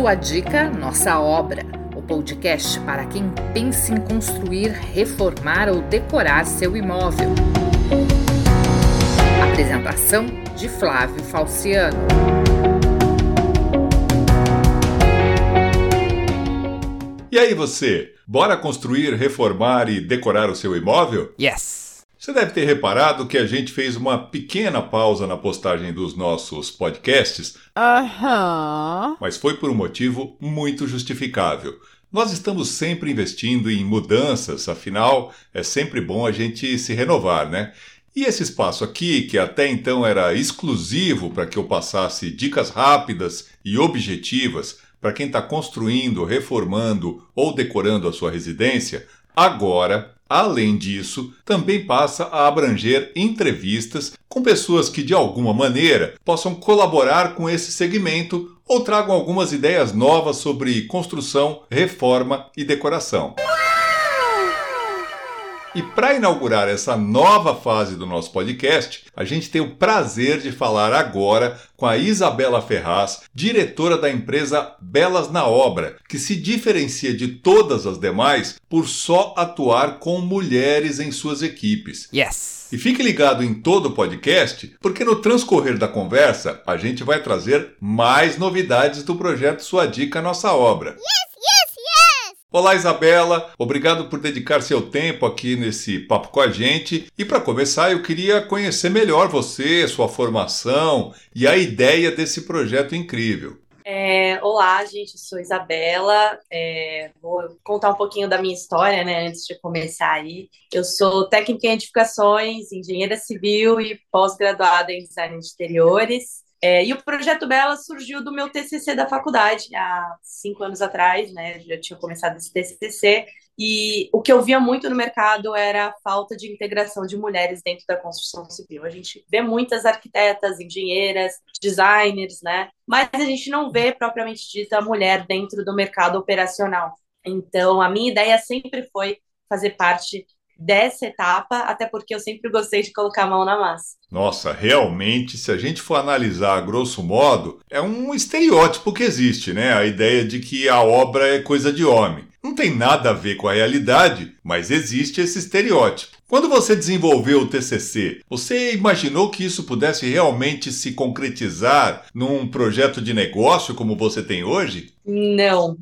Sua dica, nossa obra. O podcast para quem pensa em construir, reformar ou decorar seu imóvel. Apresentação de Flávio Falciano. E aí você, bora construir, reformar e decorar o seu imóvel? Yes! Você deve ter reparado que a gente fez uma pequena pausa na postagem dos nossos podcasts. Aham. Mas foi por um motivo muito justificável. Nós estamos sempre investindo em mudanças, afinal, é sempre bom a gente se renovar, né? E esse espaço aqui, que até então era exclusivo para que eu passasse dicas rápidas e objetivas para quem está construindo, reformando ou decorando a sua residência, agora Além disso, também passa a abranger entrevistas com pessoas que de alguma maneira possam colaborar com esse segmento ou tragam algumas ideias novas sobre construção, reforma e decoração. E para inaugurar essa nova fase do nosso podcast, a gente tem o prazer de falar agora com a Isabela Ferraz, diretora da empresa Belas na Obra, que se diferencia de todas as demais por só atuar com mulheres em suas equipes. Yes! E fique ligado em todo o podcast, porque no transcorrer da conversa a gente vai trazer mais novidades do projeto Sua Dica Nossa Obra. Yes! Olá, Isabela. Obrigado por dedicar seu tempo aqui nesse papo com a gente. E para começar, eu queria conhecer melhor você, sua formação e a ideia desse projeto incrível. É, olá, gente, eu sou Isabela. É, vou contar um pouquinho da minha história, né, antes de começar aí. Eu sou técnica em edificações, engenheira civil e pós-graduada em design de interiores. É, e o projeto Bela surgiu do meu TCC da faculdade, há cinco anos atrás, né? Já tinha começado esse TCC. E o que eu via muito no mercado era a falta de integração de mulheres dentro da construção civil. A gente vê muitas arquitetas, engenheiras, designers, né? Mas a gente não vê propriamente dita mulher dentro do mercado operacional. Então, a minha ideia sempre foi fazer parte dessa etapa, até porque eu sempre gostei de colocar a mão na massa. Nossa, realmente, se a gente for analisar a grosso modo, é um estereótipo que existe, né? A ideia de que a obra é coisa de homem. Não tem nada a ver com a realidade, mas existe esse estereótipo. Quando você desenvolveu o TCC, você imaginou que isso pudesse realmente se concretizar num projeto de negócio como você tem hoje? Não.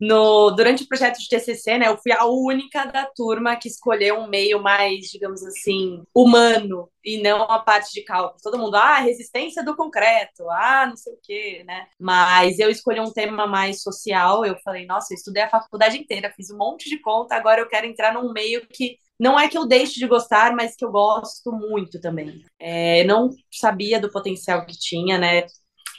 No, durante o projeto de TCC, né, eu fui a única da turma que escolheu um meio mais, digamos assim, humano e não a parte de cálculo. Todo mundo, ah, resistência do concreto, ah, não sei o quê, né? Mas eu escolhi um tema mais social. Eu falei, nossa, eu estudei a faculdade inteira, fiz um monte de conta, agora eu quero entrar num meio que não é que eu deixe de gostar, mas que eu gosto muito também. É, não sabia do potencial que tinha, né?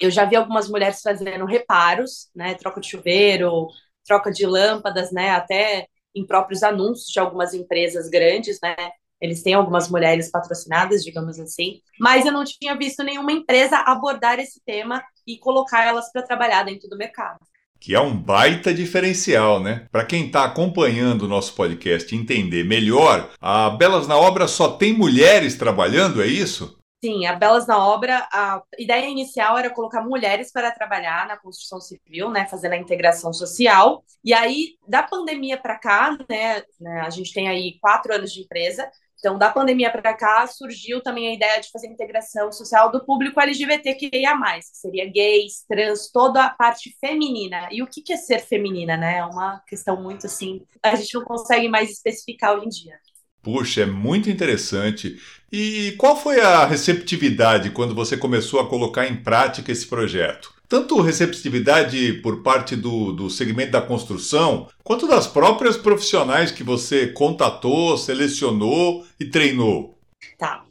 Eu já vi algumas mulheres fazendo reparos, né? Troca de chuveiro, troca de lâmpadas, né? Até em próprios anúncios de algumas empresas grandes, né? Eles têm algumas mulheres patrocinadas, digamos assim, mas eu não tinha visto nenhuma empresa abordar esse tema e colocar elas para trabalhar dentro do mercado. Que é um baita diferencial, né? Para quem está acompanhando o nosso podcast entender melhor, a Belas na Obra só tem mulheres trabalhando, é isso? Sim, a Belas na Obra, a ideia inicial era colocar mulheres para trabalhar na construção civil, né, fazendo a integração social. E aí, da pandemia para cá, né, né, a gente tem aí quatro anos de empresa, então, da pandemia para cá, surgiu também a ideia de fazer a integração social do público LGBTQIA+, que seria gays, trans, toda a parte feminina. E o que é ser feminina, né? É uma questão muito assim, a gente não consegue mais especificar hoje em dia. Puxa, é muito interessante. E qual foi a receptividade quando você começou a colocar em prática esse projeto? Tanto receptividade por parte do, do segmento da construção, quanto das próprias profissionais que você contatou, selecionou e treinou. Tá.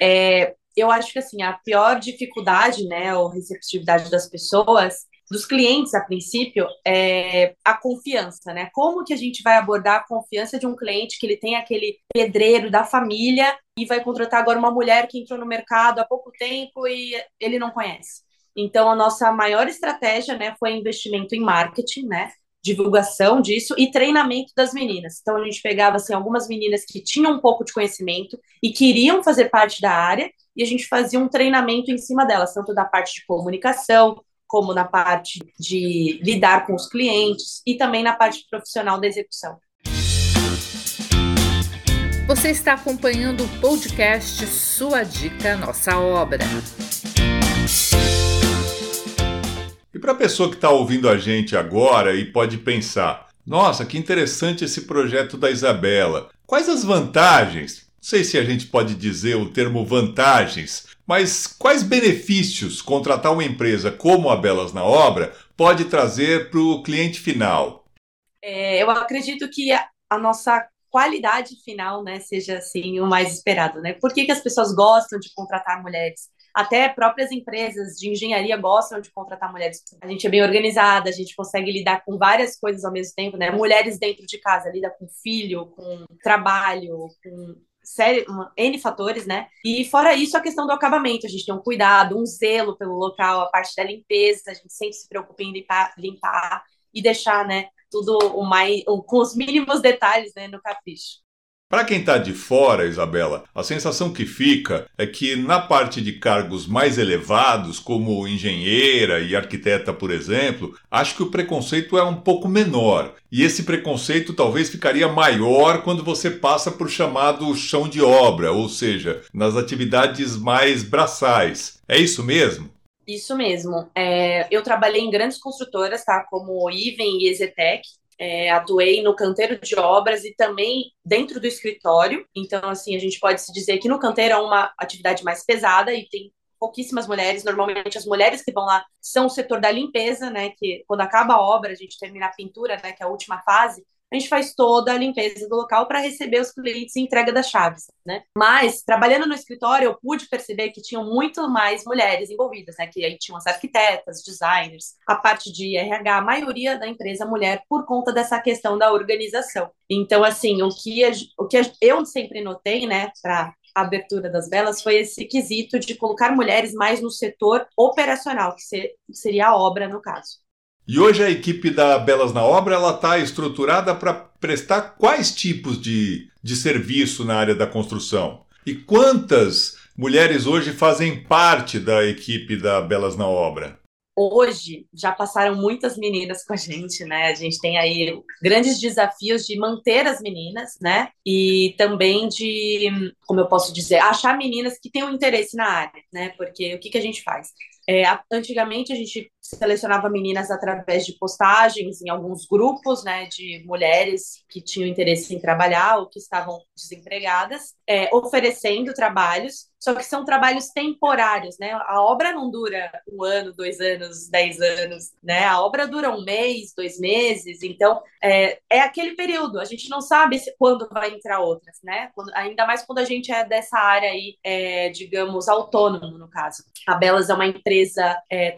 É, eu acho que assim, a pior dificuldade, né, ou receptividade das pessoas dos clientes, a princípio, é a confiança, né? Como que a gente vai abordar a confiança de um cliente que ele tem aquele pedreiro da família e vai contratar agora uma mulher que entrou no mercado há pouco tempo e ele não conhece? Então, a nossa maior estratégia, né, foi investimento em marketing, né? divulgação disso e treinamento das meninas. Então a gente pegava assim algumas meninas que tinham um pouco de conhecimento e queriam fazer parte da área e a gente fazia um treinamento em cima delas, tanto da parte de comunicação, como na parte de lidar com os clientes e também na parte profissional da execução. Você está acompanhando o podcast Sua Dica Nossa Obra. E para a pessoa que está ouvindo a gente agora e pode pensar: nossa, que interessante esse projeto da Isabela. Quais as vantagens? Não sei se a gente pode dizer o termo vantagens, mas quais benefícios contratar uma empresa como a Belas na Obra pode trazer para o cliente final? É, eu acredito que a, a nossa qualidade final, né, seja assim o mais esperado, né? Por que, que as pessoas gostam de contratar mulheres? Até próprias empresas de engenharia gostam de contratar mulheres. A gente é bem organizada, a gente consegue lidar com várias coisas ao mesmo tempo, né? Mulheres dentro de casa lida com filho, com trabalho, com série, uma, N fatores, né? E fora isso, a questão do acabamento, a gente tem um cuidado, um zelo pelo local, a parte da limpeza, a gente sempre se preocupa em limpar, limpar e deixar, né, tudo o mais, com os mínimos detalhes né, no capricho. Para quem está de fora, Isabela, a sensação que fica é que na parte de cargos mais elevados, como engenheira e arquiteta, por exemplo, acho que o preconceito é um pouco menor. E esse preconceito talvez ficaria maior quando você passa por chamado chão de obra, ou seja, nas atividades mais braçais. É isso mesmo? Isso mesmo. É, eu trabalhei em grandes construtoras, tá? Como Iven e Ezetec. É, atuei no canteiro de obras e também dentro do escritório. Então, assim, a gente pode se dizer que no canteiro é uma atividade mais pesada e tem pouquíssimas mulheres. Normalmente, as mulheres que vão lá são o setor da limpeza, né? Que quando acaba a obra, a gente termina a pintura, né? Que é a última fase a gente faz toda a limpeza do local para receber os clientes e entrega das chaves, né? Mas, trabalhando no escritório, eu pude perceber que tinham muito mais mulheres envolvidas, né? Que aí tinham as arquitetas, designers, a parte de RH, a maioria da empresa mulher, por conta dessa questão da organização. Então, assim, o que, o que eu sempre notei, né, para abertura das velas foi esse quesito de colocar mulheres mais no setor operacional, que seria a obra, no caso. E hoje a equipe da Belas na Obra ela está estruturada para prestar quais tipos de, de serviço na área da construção? E quantas mulheres hoje fazem parte da equipe da Belas na Obra? Hoje já passaram muitas meninas com a gente, né? A gente tem aí grandes desafios de manter as meninas, né? E também de, como eu posso dizer, achar meninas que tenham interesse na área, né? Porque o que, que a gente faz? É, antigamente a gente selecionava meninas através de postagens em alguns grupos, né, de mulheres que tinham interesse em trabalhar ou que estavam desempregadas, é, oferecendo trabalhos, só que são trabalhos temporários, né? A obra não dura um ano, dois anos, dez anos, né? A obra dura um mês, dois meses, então é, é aquele período. A gente não sabe quando vai entrar outras, né? Quando, ainda mais quando a gente é dessa área aí, é, digamos, autônomo no caso. A Belas é uma empresa é,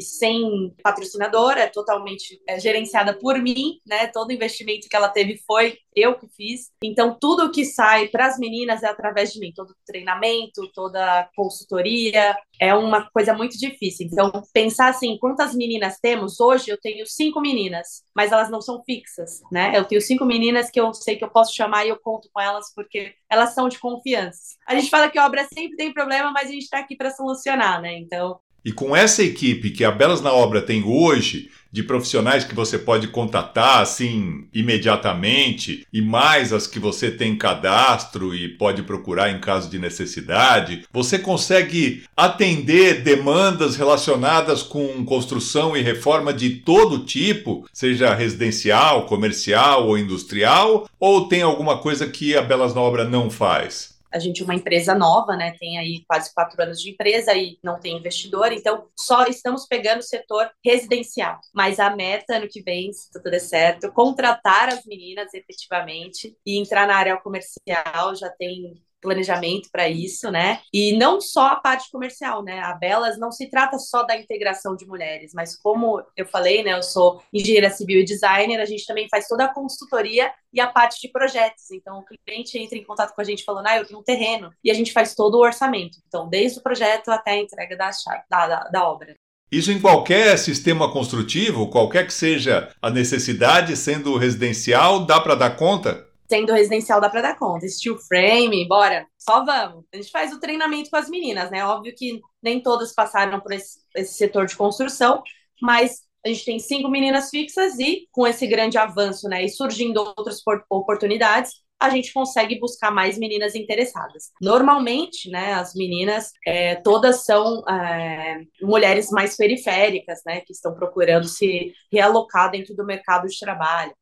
sem patrocinador, é totalmente é, gerenciada por mim, né? Todo investimento que ela teve foi eu que fiz. Então, tudo que sai para as meninas é através de mim, todo treinamento, toda consultoria, é uma coisa muito difícil. Então, pensar assim, quantas meninas temos? Hoje eu tenho cinco meninas, mas elas não são fixas, né? Eu tenho cinco meninas que eu sei que eu posso chamar e eu conto com elas porque elas são de confiança. A gente fala que obra sempre tem problema, mas a gente está aqui para solucionar, né? Então, e com essa equipe que a Belas na Obra tem hoje, de profissionais que você pode contatar assim imediatamente, e mais as que você tem cadastro e pode procurar em caso de necessidade, você consegue atender demandas relacionadas com construção e reforma de todo tipo, seja residencial, comercial ou industrial, ou tem alguma coisa que a Belas na Obra não faz? A gente é uma empresa nova, né? Tem aí quase quatro anos de empresa e não tem investidor, então só estamos pegando o setor residencial. Mas a meta ano que vem, se tudo der certo, contratar as meninas efetivamente e entrar na área comercial. Já tem planejamento para isso, né? E não só a parte comercial, né? A Belas não se trata só da integração de mulheres, mas como eu falei, né? Eu sou engenheira civil e designer, a gente também faz toda a consultoria e a parte de projetos. Então, o cliente entra em contato com a gente falando, ah, eu tenho um terreno, e a gente faz todo o orçamento. Então, desde o projeto até a entrega da, da, da, da obra. Isso em qualquer sistema construtivo, qualquer que seja a necessidade, sendo residencial, dá para dar conta? Sendo residencial dá para dar conta. Steel frame, bora, só vamos. A gente faz o treinamento com as meninas, né? Óbvio que nem todas passaram por esse, esse setor de construção, mas a gente tem cinco meninas fixas e com esse grande avanço, né, e surgindo outras oportunidades, a gente consegue buscar mais meninas interessadas. Normalmente, né, as meninas é, todas são é, mulheres mais periféricas, né, que estão procurando se realocar dentro do mercado de trabalho.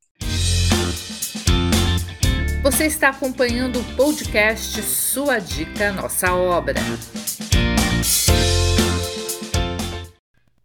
Você está acompanhando o podcast Sua Dica Nossa Obra.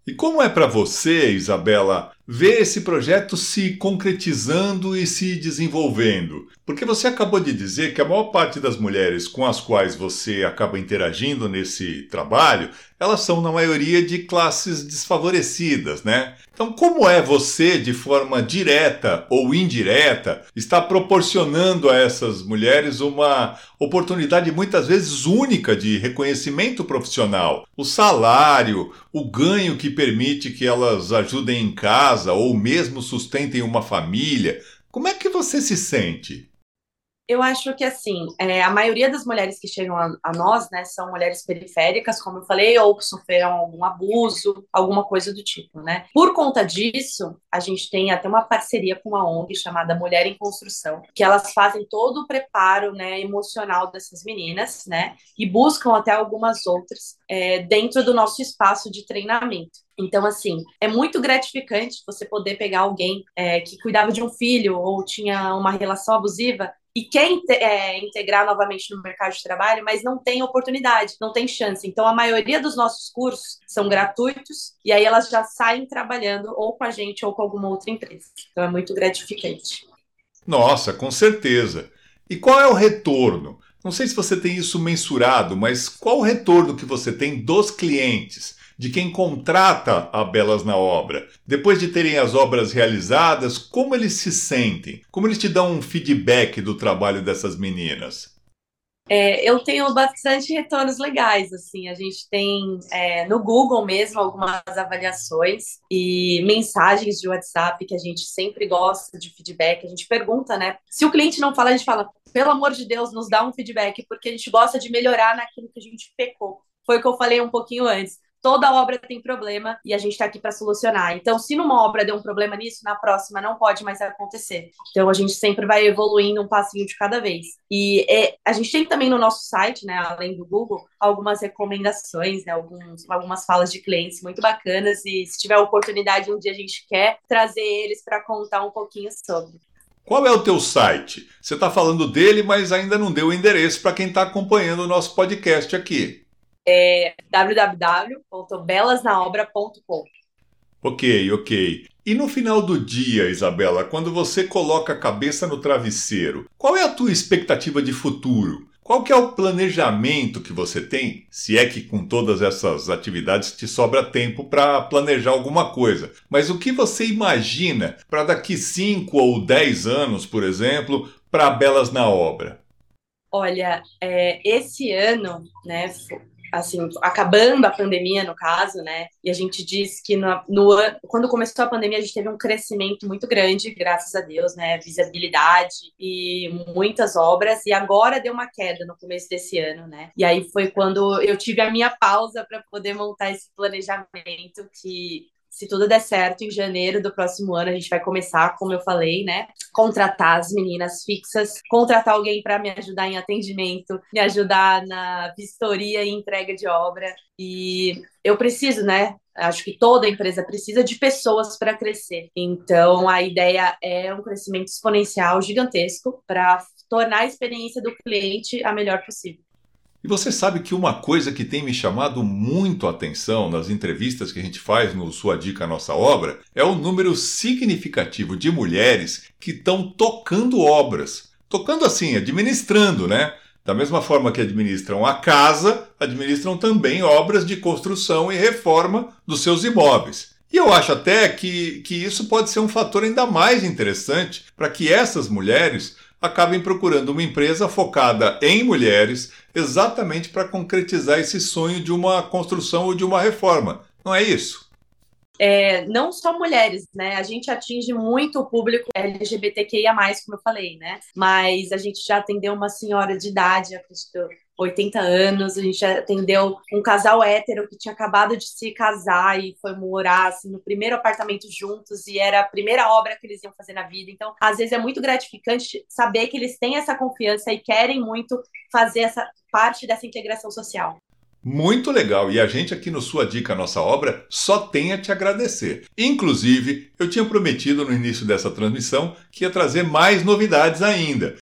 E como é para você, Isabela, ver esse projeto se concretizando e se desenvolvendo? Porque você acabou de dizer que a maior parte das mulheres com as quais você acaba interagindo nesse trabalho, elas são na maioria de classes desfavorecidas, né? Então, como é você, de forma direta ou indireta, está proporcionando a essas mulheres uma oportunidade muitas vezes única de reconhecimento profissional? O salário, o ganho que permite que elas ajudem em casa ou mesmo sustentem uma família. Como é que você se sente? Eu acho que assim, é, a maioria das mulheres que chegam a, a, nós, né, são mulheres periféricas, como eu falei, ou que sofreram algum abuso, alguma coisa do tipo, né? Por conta disso, a gente tem até uma parceria com uma ONG chamada Mulher em Construção, que elas fazem todo o preparo, né, emocional dessas meninas, né, e buscam até algumas outras é, dentro do nosso espaço de treinamento. Então, assim, é muito gratificante você poder pegar alguém é, que cuidava de um filho ou tinha uma relação abusiva e quer é, integrar novamente no mercado de trabalho, mas não tem oportunidade, não tem chance. Então, a maioria dos nossos cursos são gratuitos e aí elas já saem trabalhando ou com a gente ou com alguma outra empresa. Então, é muito gratificante. Nossa, com certeza. E qual é o retorno? Não sei se você tem isso mensurado, mas qual o retorno que você tem dos clientes? De quem contrata a Belas na Obra. Depois de terem as obras realizadas, como eles se sentem? Como eles te dão um feedback do trabalho dessas meninas? É, eu tenho bastante retornos legais, assim, a gente tem é, no Google mesmo algumas avaliações e mensagens de WhatsApp que a gente sempre gosta de feedback, a gente pergunta, né, se o cliente não fala, a gente fala, pelo amor de Deus, nos dá um feedback, porque a gente gosta de melhorar naquilo que a gente pecou, foi o que eu falei um pouquinho antes, toda obra tem problema e a gente está aqui para solucionar. Então, se numa obra deu um problema nisso, na próxima não pode mais acontecer. Então, a gente sempre vai evoluindo um passinho de cada vez. E é, a gente tem também no nosso site, né, além do Google, algumas recomendações, né, alguns, algumas falas de clientes muito bacanas. E se tiver oportunidade, um dia a gente quer trazer eles para contar um pouquinho sobre. Qual é o teu site? Você está falando dele, mas ainda não deu o endereço para quem está acompanhando o nosso podcast aqui é www.belasnaobra.com. Ok, ok. E no final do dia, Isabela, quando você coloca a cabeça no travesseiro, qual é a tua expectativa de futuro? Qual que é o planejamento que você tem? Se é que com todas essas atividades te sobra tempo para planejar alguma coisa. Mas o que você imagina para daqui 5 ou 10 anos, por exemplo, para Belas na Obra? Olha, é, esse ano, né, assim, acabando a pandemia, no caso, né? E a gente diz que no, no, quando começou a pandemia, a gente teve um crescimento muito grande, graças a Deus, né? Visibilidade e muitas obras, e agora deu uma queda no começo desse ano, né? E aí foi quando eu tive a minha pausa para poder montar esse planejamento que se tudo der certo, em janeiro do próximo ano a gente vai começar, como eu falei, né? Contratar as meninas fixas, contratar alguém para me ajudar em atendimento, me ajudar na vistoria e entrega de obra. E eu preciso, né? Acho que toda empresa precisa de pessoas para crescer. Então, a ideia é um crescimento exponencial gigantesco para tornar a experiência do cliente a melhor possível. E você sabe que uma coisa que tem me chamado muito a atenção nas entrevistas que a gente faz no Sua Dica Nossa Obra é o número significativo de mulheres que estão tocando obras. Tocando assim, administrando, né? Da mesma forma que administram a casa, administram também obras de construção e reforma dos seus imóveis. E eu acho até que, que isso pode ser um fator ainda mais interessante para que essas mulheres acabem procurando uma empresa focada em mulheres exatamente para concretizar esse sonho de uma construção ou de uma reforma. Não é isso? é, não só mulheres, né? A gente atinge muito o público LGBTQIA+, como eu falei, né? Mas a gente já atendeu uma senhora de idade, acredito, 80 anos, a gente atendeu um casal hétero que tinha acabado de se casar e foi morar assim, no primeiro apartamento juntos e era a primeira obra que eles iam fazer na vida. Então, às vezes é muito gratificante saber que eles têm essa confiança e querem muito fazer essa parte dessa integração social. Muito legal, e a gente aqui no Sua Dica Nossa Obra só tem a te agradecer. Inclusive, eu tinha prometido no início dessa transmissão que ia trazer mais novidades ainda.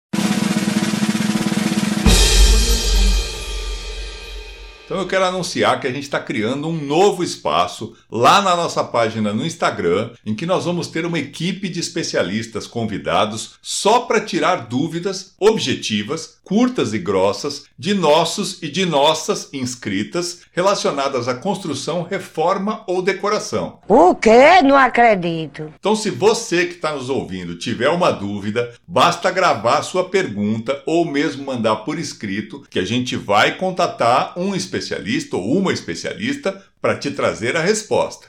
Então eu quero anunciar que a gente está criando um novo espaço lá na nossa página no Instagram, em que nós vamos ter uma equipe de especialistas convidados só para tirar dúvidas objetivas, curtas e grossas de nossos e de nossas inscritas relacionadas à construção, reforma ou decoração. O quê? Não acredito. Então, se você que está nos ouvindo tiver uma dúvida, basta gravar sua pergunta ou mesmo mandar por escrito que a gente vai contatar um especialista especialista ou uma especialista para te trazer a resposta.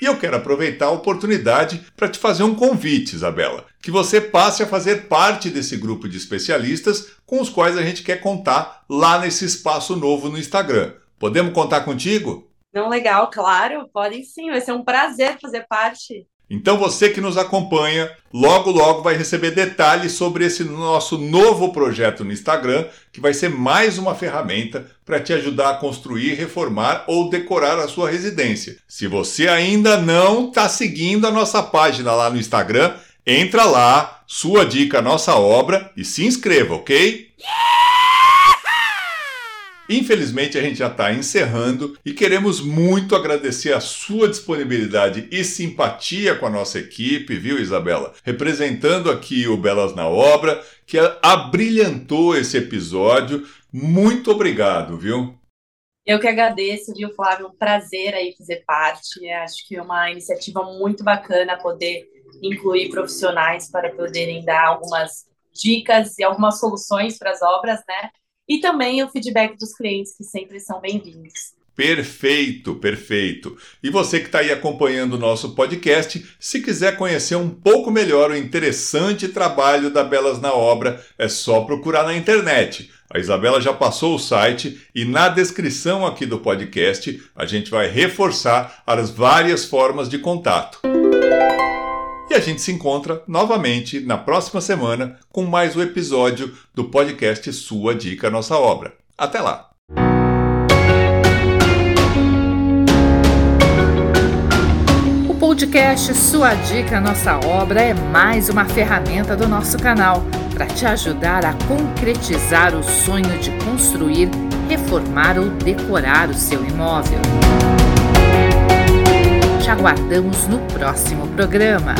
E eu quero aproveitar a oportunidade para te fazer um convite, Isabela, que você passe a fazer parte desse grupo de especialistas com os quais a gente quer contar lá nesse espaço novo no Instagram. Podemos contar contigo? Não, legal, claro, podem sim, vai ser um prazer fazer parte. Então você que nos acompanha, logo logo vai receber detalhes sobre esse nosso novo projeto no Instagram, que vai ser mais uma ferramenta para te ajudar a construir, reformar ou decorar a sua residência. Se você ainda não está seguindo a nossa página lá no Instagram, entra lá, sua dica, nossa obra e se inscreva, ok? Yeah! Infelizmente, a gente já está encerrando e queremos muito agradecer a sua disponibilidade e simpatia com a nossa equipe, viu, Isabela? Representando aqui o Belas na Obra, que abrilhantou esse episódio. Muito obrigado, viu? Eu que agradeço, viu, Flávio? Um prazer aí fazer parte. Acho que é uma iniciativa muito bacana poder incluir profissionais para poderem dar algumas dicas e algumas soluções para as obras, né? E também o feedback dos clientes, que sempre são bem-vindos. Perfeito, perfeito. E você que está aí acompanhando o nosso podcast, se quiser conhecer um pouco melhor o interessante trabalho da Belas na Obra, é só procurar na internet. A Isabela já passou o site e na descrição aqui do podcast a gente vai reforçar as várias formas de contato. E a gente se encontra novamente na próxima semana com mais um episódio do podcast Sua Dica Nossa Obra. Até lá! O podcast Sua Dica Nossa Obra é mais uma ferramenta do nosso canal para te ajudar a concretizar o sonho de construir, reformar ou decorar o seu imóvel te aguardamos no próximo programa.